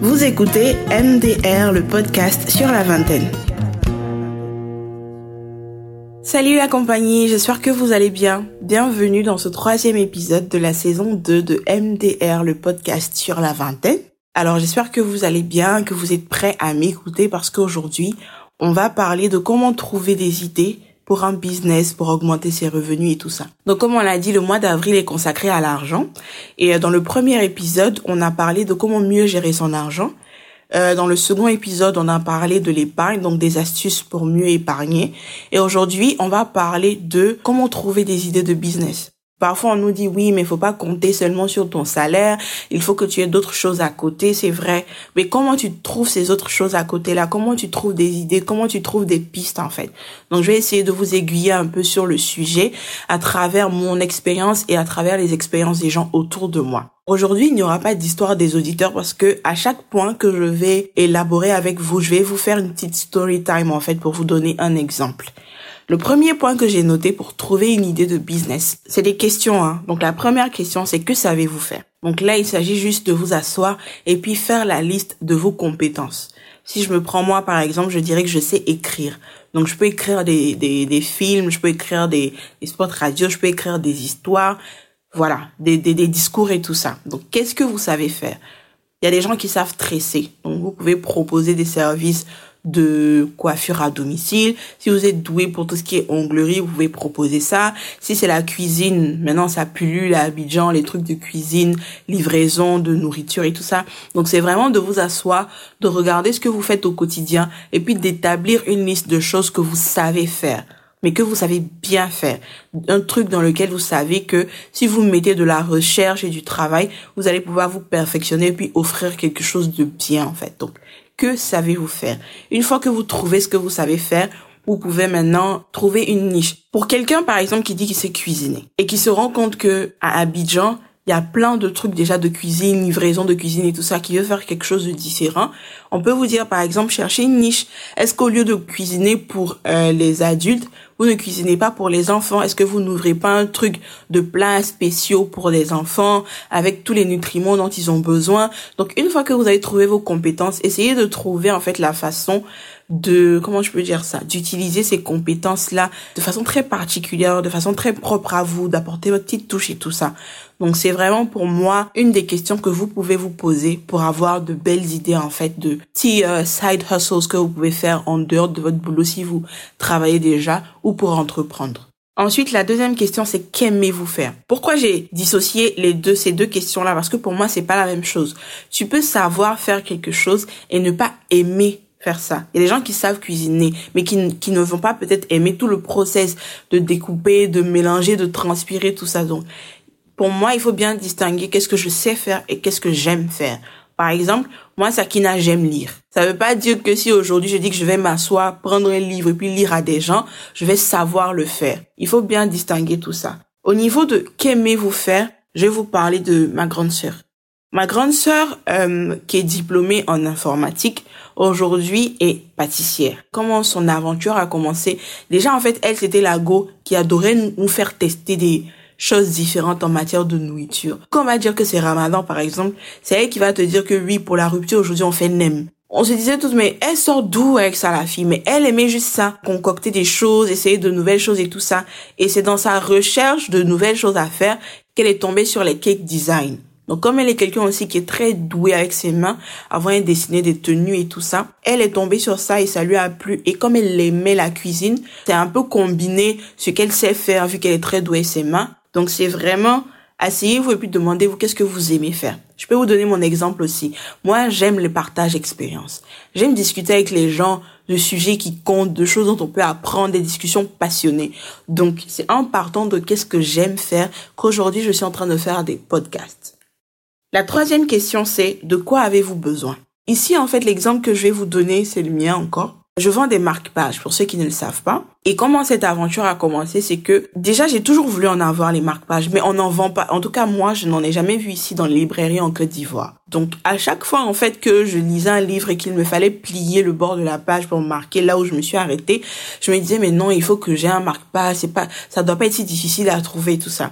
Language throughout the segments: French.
Vous écoutez MDR, le podcast sur la vingtaine. Salut la compagnie, j'espère que vous allez bien. Bienvenue dans ce troisième épisode de la saison 2 de MDR, le podcast sur la vingtaine. Alors j'espère que vous allez bien, que vous êtes prêts à m'écouter parce qu'aujourd'hui, on va parler de comment trouver des idées pour un business, pour augmenter ses revenus et tout ça. Donc comme on l'a dit, le mois d'avril est consacré à l'argent. Et euh, dans le premier épisode, on a parlé de comment mieux gérer son argent. Euh, dans le second épisode, on a parlé de l'épargne, donc des astuces pour mieux épargner. Et aujourd'hui, on va parler de comment trouver des idées de business. Parfois, on nous dit oui, mais il faut pas compter seulement sur ton salaire. Il faut que tu aies d'autres choses à côté, c'est vrai. Mais comment tu trouves ces autres choses à côté là Comment tu trouves des idées? Comment tu trouves des pistes en fait? Donc, je vais essayer de vous aiguiller un peu sur le sujet à travers mon expérience et à travers les expériences des gens autour de moi. Aujourd'hui, il n'y aura pas d'histoire des auditeurs parce que à chaque point que je vais élaborer avec vous, je vais vous faire une petite story time en fait pour vous donner un exemple. Le premier point que j'ai noté pour trouver une idée de business, c'est des questions. Hein. Donc la première question, c'est que savez-vous faire? Donc là, il s'agit juste de vous asseoir et puis faire la liste de vos compétences. Si je me prends moi, par exemple, je dirais que je sais écrire. Donc je peux écrire des, des, des films, je peux écrire des, des spots radio, je peux écrire des histoires, voilà, des, des, des discours et tout ça. Donc qu'est-ce que vous savez faire? Il y a des gens qui savent tresser. Donc vous pouvez proposer des services de coiffure à domicile. Si vous êtes doué pour tout ce qui est onglerie, vous pouvez proposer ça. Si c'est la cuisine, maintenant ça pullule à Abidjan, les trucs de cuisine, livraison de nourriture et tout ça. Donc c'est vraiment de vous asseoir, de regarder ce que vous faites au quotidien et puis d'établir une liste de choses que vous savez faire mais que vous savez bien faire. Un truc dans lequel vous savez que si vous mettez de la recherche et du travail, vous allez pouvoir vous perfectionner et puis offrir quelque chose de bien en fait. Donc que savez-vous faire? Une fois que vous trouvez ce que vous savez faire, vous pouvez maintenant trouver une niche. Pour quelqu'un, par exemple, qui dit qu'il sait cuisiner et qui se rend compte que à Abidjan, il y a plein de trucs déjà de cuisine, livraison de cuisine et tout ça qui veut faire quelque chose de différent. On peut vous dire par exemple chercher une niche. Est-ce qu'au lieu de cuisiner pour euh, les adultes, vous ne cuisinez pas pour les enfants. Est-ce que vous n'ouvrez pas un truc de plats spéciaux pour les enfants avec tous les nutriments dont ils ont besoin? Donc une fois que vous avez trouvé vos compétences, essayez de trouver en fait la façon de comment je peux dire ça d'utiliser ces compétences là de façon très particulière de façon très propre à vous d'apporter votre petite touche et tout ça. Donc c'est vraiment pour moi une des questions que vous pouvez vous poser pour avoir de belles idées en fait de petits euh, side hustles que vous pouvez faire en dehors de votre boulot si vous travaillez déjà ou pour entreprendre. Ensuite, la deuxième question, c'est qu'aimez-vous faire? Pourquoi j'ai dissocié les deux, ces deux questions-là? Parce que pour moi, c'est pas la même chose. Tu peux savoir faire quelque chose et ne pas aimer faire ça. Il y a des gens qui savent cuisiner, mais qui, qui ne vont pas peut-être aimer tout le process de découper, de mélanger, de transpirer, tout ça. Donc, pour moi, il faut bien distinguer qu'est-ce que je sais faire et qu'est-ce que j'aime faire. Par exemple, moi, Sakina, j'aime lire. Ça veut pas dire que si aujourd'hui je dis que je vais m'asseoir, prendre un livre et puis lire à des gens, je vais savoir le faire. Il faut bien distinguer tout ça. Au niveau de qu'aimez-vous faire, je vais vous parler de ma grande sœur. Ma grande sœur, euh, qui est diplômée en informatique, aujourd'hui est pâtissière. Comment son aventure a commencé? Déjà, en fait, elle, c'était la go qui adorait nous faire tester des choses différentes en matière de nourriture. Quand on va dire que c'est Ramadan, par exemple, c'est elle qui va te dire que oui, pour la rupture, aujourd'hui, on fait nem. On se disait tous, mais elle sort d'où avec ça, la fille? Mais elle aimait juste ça. Concocter des choses, essayer de nouvelles choses et tout ça. Et c'est dans sa recherche de nouvelles choses à faire qu'elle est tombée sur les cake design. Donc comme elle est quelqu'un aussi qui est très doué avec ses mains, avant elle dessinait des tenues et tout ça, elle est tombée sur ça et ça lui a plu. Et comme elle aimait la cuisine, c'est un peu combiné ce qu'elle sait faire vu qu'elle est très douée avec ses mains. Donc c'est vraiment asseyez-vous et puis demandez-vous qu'est-ce que vous aimez faire? Je peux vous donner mon exemple aussi. Moi, j'aime le partage expérience. J'aime discuter avec les gens de sujets qui comptent, de choses dont on peut apprendre, des discussions passionnées. Donc, c'est en partant de qu'est-ce que j'aime faire qu'aujourd'hui je suis en train de faire des podcasts. La troisième question, c'est de quoi avez-vous besoin? Ici, en fait, l'exemple que je vais vous donner, c'est le mien encore. Je vends des marque-pages pour ceux qui ne le savent pas. Et comment cette aventure a commencé, c'est que déjà j'ai toujours voulu en avoir les marque-pages, mais on n'en vend pas. En tout cas, moi, je n'en ai jamais vu ici dans les librairies en Côte d'Ivoire. Donc à chaque fois en fait que je lisais un livre et qu'il me fallait plier le bord de la page pour marquer là où je me suis arrêtée, je me disais mais non, il faut que j'ai un marque-page, c'est pas ça doit pas être si difficile à trouver tout ça.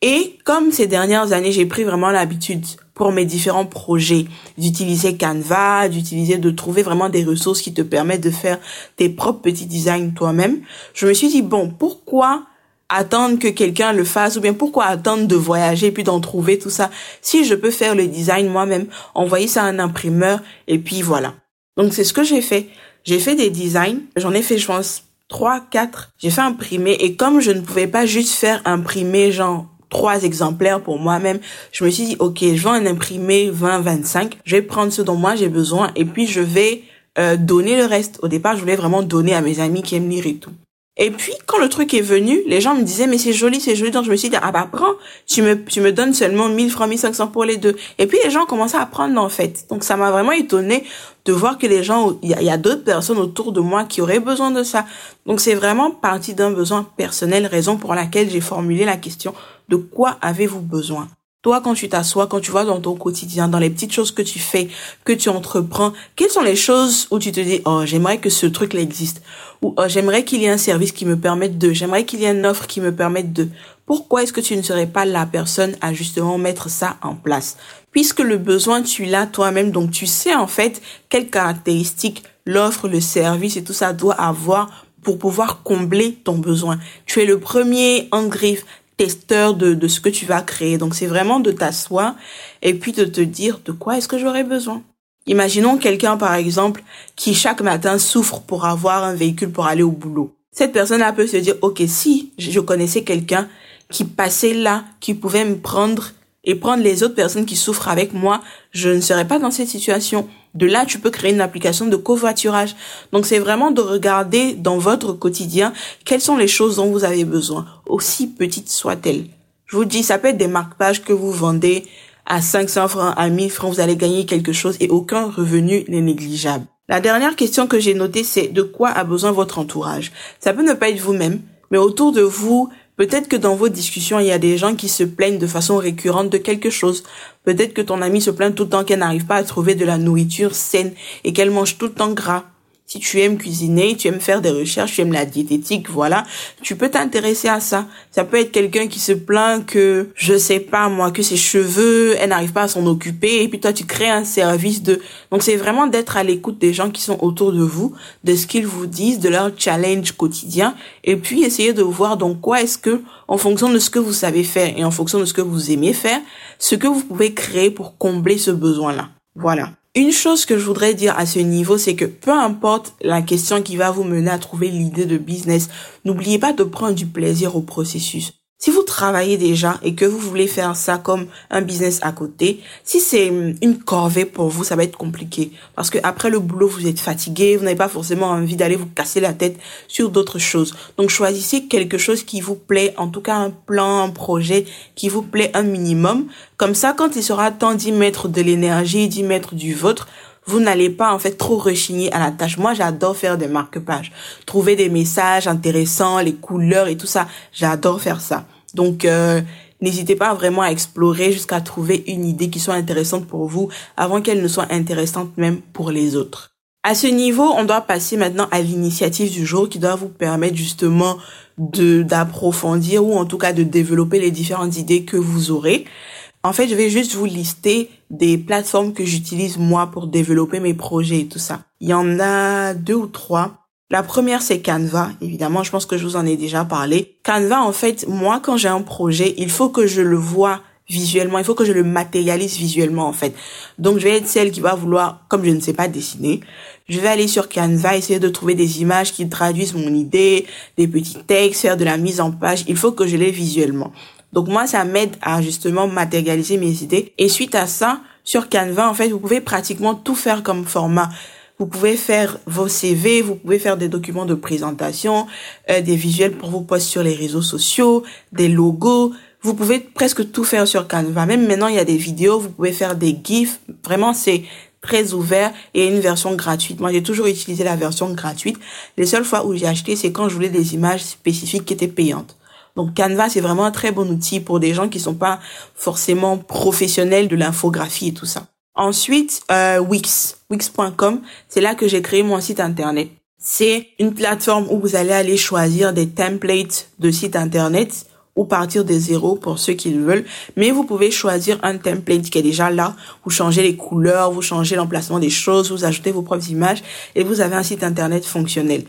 Et comme ces dernières années, j'ai pris vraiment l'habitude pour mes différents projets d'utiliser Canva, d'utiliser, de trouver vraiment des ressources qui te permettent de faire tes propres petits designs toi-même. Je me suis dit, bon, pourquoi attendre que quelqu'un le fasse ou bien pourquoi attendre de voyager puis d'en trouver tout ça? Si je peux faire le design moi-même, envoyer ça à un imprimeur et puis voilà. Donc c'est ce que j'ai fait. J'ai fait des designs, j'en ai fait je pense 3 4, j'ai fait imprimer et comme je ne pouvais pas juste faire imprimer genre trois exemplaires pour moi-même. Je me suis dit, ok, je vais en imprimer 20, 25. Je vais prendre ce dont moi j'ai besoin et puis je vais euh, donner le reste. Au départ, je voulais vraiment donner à mes amis qui aiment lire et tout. Et puis, quand le truc est venu, les gens me disaient, mais c'est joli, c'est joli. Donc, je me suis dit, ah bah, prends, tu me, tu me donnes seulement 1000 francs, 1500 pour les deux. Et puis, les gens commençaient à prendre, en fait. Donc, ça m'a vraiment étonné de voir que les gens, il y a, a d'autres personnes autour de moi qui auraient besoin de ça. Donc, c'est vraiment parti d'un besoin personnel, raison pour laquelle j'ai formulé la question, de quoi avez-vous besoin? Toi, quand tu t'assois, quand tu vois dans ton quotidien, dans les petites choses que tu fais, que tu entreprends, quelles sont les choses où tu te dis, oh, j'aimerais que ce truc-là existe, ou oh, j'aimerais qu'il y ait un service qui me permette de, j'aimerais qu'il y ait une offre qui me permette de. Pourquoi est-ce que tu ne serais pas la personne à justement mettre ça en place? Puisque le besoin, tu l'as toi-même, donc tu sais en fait quelles caractéristiques l'offre, le service et tout ça doit avoir pour pouvoir combler ton besoin. Tu es le premier en griffe testeur de, de ce que tu vas créer. Donc c'est vraiment de t'asseoir et puis de te dire de quoi est-ce que j'aurais besoin. Imaginons quelqu'un par exemple qui chaque matin souffre pour avoir un véhicule pour aller au boulot. Cette personne-là peut se dire ok si je connaissais quelqu'un qui passait là, qui pouvait me prendre et prendre les autres personnes qui souffrent avec moi, je ne serais pas dans cette situation. De là, tu peux créer une application de covoiturage. Donc, c'est vraiment de regarder dans votre quotidien quelles sont les choses dont vous avez besoin, aussi petites soient-elles. Je vous dis, ça peut être des marque-pages que vous vendez à 500 francs, à 1000 francs, vous allez gagner quelque chose et aucun revenu n'est négligeable. La dernière question que j'ai notée, c'est de quoi a besoin votre entourage? Ça peut ne pas être vous-même, mais autour de vous, Peut-être que dans vos discussions, il y a des gens qui se plaignent de façon récurrente de quelque chose. Peut-être que ton ami se plaint tout le temps qu'elle n'arrive pas à trouver de la nourriture saine et qu'elle mange tout le temps gras. Si tu aimes cuisiner, tu aimes faire des recherches, tu aimes la diététique, voilà, tu peux t'intéresser à ça. Ça peut être quelqu'un qui se plaint que, je sais pas moi, que ses cheveux, elle n'arrive pas à s'en occuper, et puis toi tu crées un service de... Donc c'est vraiment d'être à l'écoute des gens qui sont autour de vous, de ce qu'ils vous disent, de leur challenge quotidien, et puis essayer de voir donc quoi est-ce que, en fonction de ce que vous savez faire et en fonction de ce que vous aimez faire, ce que vous pouvez créer pour combler ce besoin-là. Voilà. Une chose que je voudrais dire à ce niveau, c'est que peu importe la question qui va vous mener à trouver l'idée de business, n'oubliez pas de prendre du plaisir au processus. Si vous travaillez déjà et que vous voulez faire ça comme un business à côté, si c'est une corvée pour vous, ça va être compliqué. Parce que après le boulot, vous êtes fatigué, vous n'avez pas forcément envie d'aller vous casser la tête sur d'autres choses. Donc choisissez quelque chose qui vous plaît, en tout cas un plan, un projet qui vous plaît un minimum. Comme ça, quand il sera temps d'y mettre de l'énergie, d'y mettre du vôtre, vous n'allez pas en fait trop rechigner à la tâche. Moi, j'adore faire des marque-pages, trouver des messages intéressants, les couleurs et tout ça. J'adore faire ça. Donc, euh, n'hésitez pas vraiment à explorer jusqu'à trouver une idée qui soit intéressante pour vous avant qu'elle ne soit intéressante même pour les autres. À ce niveau, on doit passer maintenant à l'initiative du jour qui doit vous permettre justement de d'approfondir ou en tout cas de développer les différentes idées que vous aurez. En fait, je vais juste vous lister des plateformes que j'utilise moi pour développer mes projets et tout ça. Il y en a deux ou trois. La première, c'est Canva. Évidemment, je pense que je vous en ai déjà parlé. Canva, en fait, moi, quand j'ai un projet, il faut que je le vois visuellement. Il faut que je le matérialise visuellement, en fait. Donc, je vais être celle qui va vouloir, comme je ne sais pas dessiner, je vais aller sur Canva, essayer de trouver des images qui traduisent mon idée, des petits textes, faire de la mise en page. Il faut que je l'ai visuellement. Donc moi, ça m'aide à justement matérialiser mes idées. Et suite à ça, sur Canva, en fait, vous pouvez pratiquement tout faire comme format. Vous pouvez faire vos CV, vous pouvez faire des documents de présentation, euh, des visuels pour vos posts sur les réseaux sociaux, des logos. Vous pouvez presque tout faire sur Canva. Même maintenant, il y a des vidéos, vous pouvez faire des GIFs. Vraiment, c'est très ouvert et une version gratuite. Moi, j'ai toujours utilisé la version gratuite. Les seules fois où j'ai acheté, c'est quand je voulais des images spécifiques qui étaient payantes. Donc Canva, c'est vraiment un très bon outil pour des gens qui sont pas forcément professionnels de l'infographie et tout ça. Ensuite, euh, Wix, wix.com, c'est là que j'ai créé mon site internet. C'est une plateforme où vous allez aller choisir des templates de sites internet ou partir de zéro pour ceux qui le veulent. Mais vous pouvez choisir un template qui est déjà là. Vous changez les couleurs, vous changez l'emplacement des choses, vous ajoutez vos propres images et vous avez un site internet fonctionnel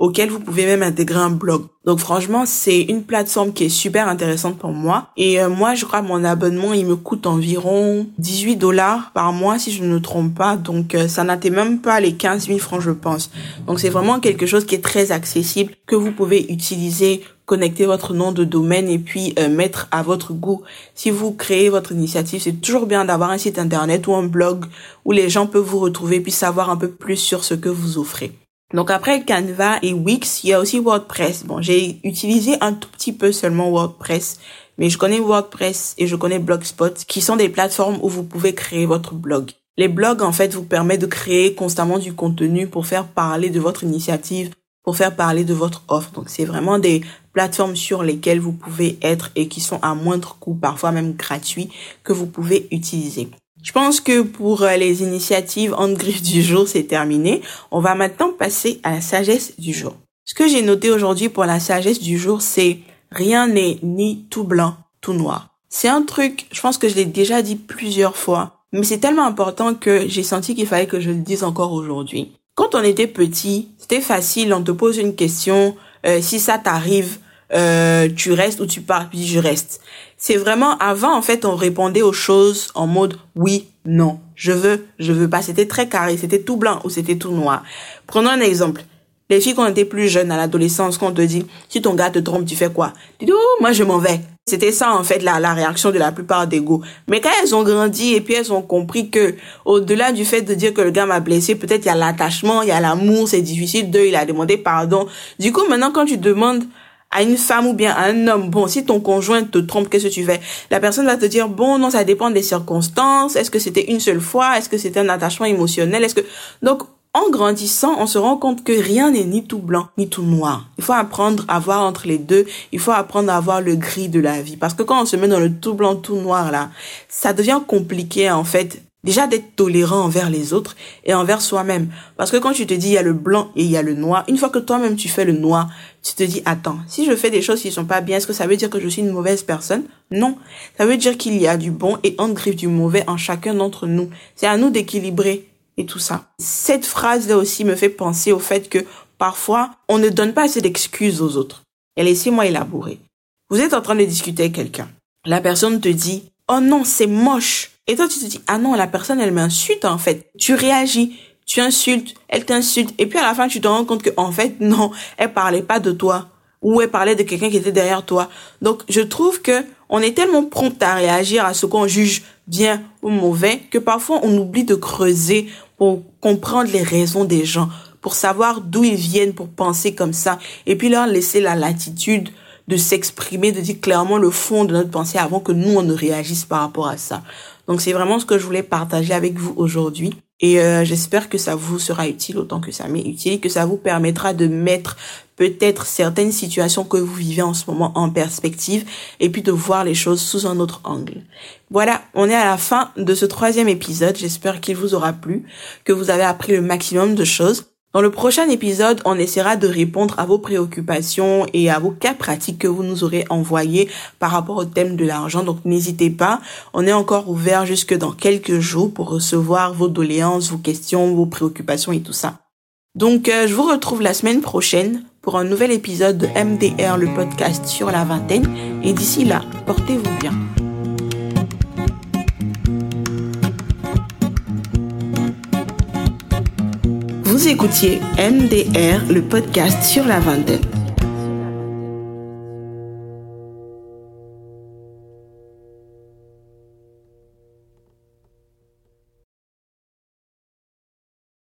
auquel vous pouvez même intégrer un blog. Donc franchement, c'est une plateforme qui est super intéressante pour moi. Et euh, moi, je crois mon abonnement, il me coûte environ 18 dollars par mois, si je ne me trompe pas. Donc euh, ça n'atteint même pas les 15 000 francs, je pense. Donc c'est vraiment quelque chose qui est très accessible, que vous pouvez utiliser connecter votre nom de domaine et puis euh, mettre à votre goût. Si vous créez votre initiative, c'est toujours bien d'avoir un site internet ou un blog où les gens peuvent vous retrouver puis savoir un peu plus sur ce que vous offrez. Donc après Canva et Wix, il y a aussi WordPress. Bon, j'ai utilisé un tout petit peu seulement WordPress, mais je connais WordPress et je connais Blogspot, qui sont des plateformes où vous pouvez créer votre blog. Les blogs, en fait, vous permettent de créer constamment du contenu pour faire parler de votre initiative, pour faire parler de votre offre. Donc, c'est vraiment des plateformes sur lesquelles vous pouvez être et qui sont à moindre coût, parfois même gratuits, que vous pouvez utiliser. Je pense que pour euh, les initiatives en griffe du jour, c'est terminé. On va maintenant passer à la sagesse du jour. Ce que j'ai noté aujourd'hui pour la sagesse du jour, c'est rien n'est ni tout blanc, tout noir. C'est un truc, je pense que je l'ai déjà dit plusieurs fois, mais c'est tellement important que j'ai senti qu'il fallait que je le dise encore aujourd'hui. Quand on était petit, c'était facile, on te pose une question, euh, si ça t'arrive, euh, tu restes ou tu pars, puis je reste. C'est vraiment avant en fait on répondait aux choses en mode oui, non, je veux, je veux pas. C'était très carré, c'était tout blanc ou c'était tout noir. Prenons un exemple. Les filles quand on était plus jeunes à l'adolescence, quand on te dit si ton gars te trompe, tu fais quoi? Tu dis oh moi je m'en vais. C'était ça en fait la, la réaction de la plupart des go. Mais quand elles ont grandi et puis elles ont compris que au-delà du fait de dire que le gars m'a blessé, peut-être il y a l'attachement, il y a l'amour, c'est difficile. Deux, il a demandé pardon. Du coup maintenant quand tu demandes à une femme ou bien à un homme, bon, si ton conjoint te trompe, qu'est-ce que tu fais? La personne va te dire, bon, non, ça dépend des circonstances. Est-ce que c'était une seule fois? Est-ce que c'était un attachement émotionnel? Est-ce que donc en grandissant, on se rend compte que rien n'est ni tout blanc ni tout noir. Il faut apprendre à voir entre les deux. Il faut apprendre à voir le gris de la vie. Parce que quand on se met dans le tout blanc, tout noir là, ça devient compliqué en fait Déjà d'être tolérant envers les autres et envers soi-même. Parce que quand tu te dis il y a le blanc et il y a le noir, une fois que toi-même tu fais le noir, tu te dis attends, si je fais des choses qui sont pas bien, est-ce que ça veut dire que je suis une mauvaise personne? Non. Ça veut dire qu'il y a du bon et en griffe du mauvais en chacun d'entre nous. C'est à nous d'équilibrer et tout ça. Cette phrase-là aussi me fait penser au fait que parfois on ne donne pas assez d'excuses aux autres. Et laissez-moi élaborer. Vous êtes en train de discuter avec quelqu'un. La personne te dit oh non, c'est moche et toi, tu te dis, ah non, la personne, elle m'insulte, en fait. Tu réagis, tu insultes, elle t'insulte. Et puis à la fin, tu te rends compte que, en fait, non, elle parlait pas de toi. Ou elle parlait de quelqu'un qui était derrière toi. Donc, je trouve que on est tellement prompt à réagir à ce qu'on juge bien ou mauvais que parfois on oublie de creuser pour comprendre les raisons des gens, pour savoir d'où ils viennent pour penser comme ça et puis leur laisser la latitude de s'exprimer, de dire clairement le fond de notre pensée avant que nous on ne réagisse par rapport à ça. Donc c'est vraiment ce que je voulais partager avec vous aujourd'hui. Et euh, j'espère que ça vous sera utile autant que ça m'est utile, que ça vous permettra de mettre peut-être certaines situations que vous vivez en ce moment en perspective et puis de voir les choses sous un autre angle. Voilà, on est à la fin de ce troisième épisode. J'espère qu'il vous aura plu, que vous avez appris le maximum de choses. Dans le prochain épisode, on essaiera de répondre à vos préoccupations et à vos cas pratiques que vous nous aurez envoyés par rapport au thème de l'argent. Donc n'hésitez pas, on est encore ouvert jusque dans quelques jours pour recevoir vos doléances, vos questions, vos préoccupations et tout ça. Donc euh, je vous retrouve la semaine prochaine pour un nouvel épisode de MDR, le podcast sur la vingtaine. Et d'ici là, portez-vous bien. Écoutiez MDR, le podcast sur la vingtaine.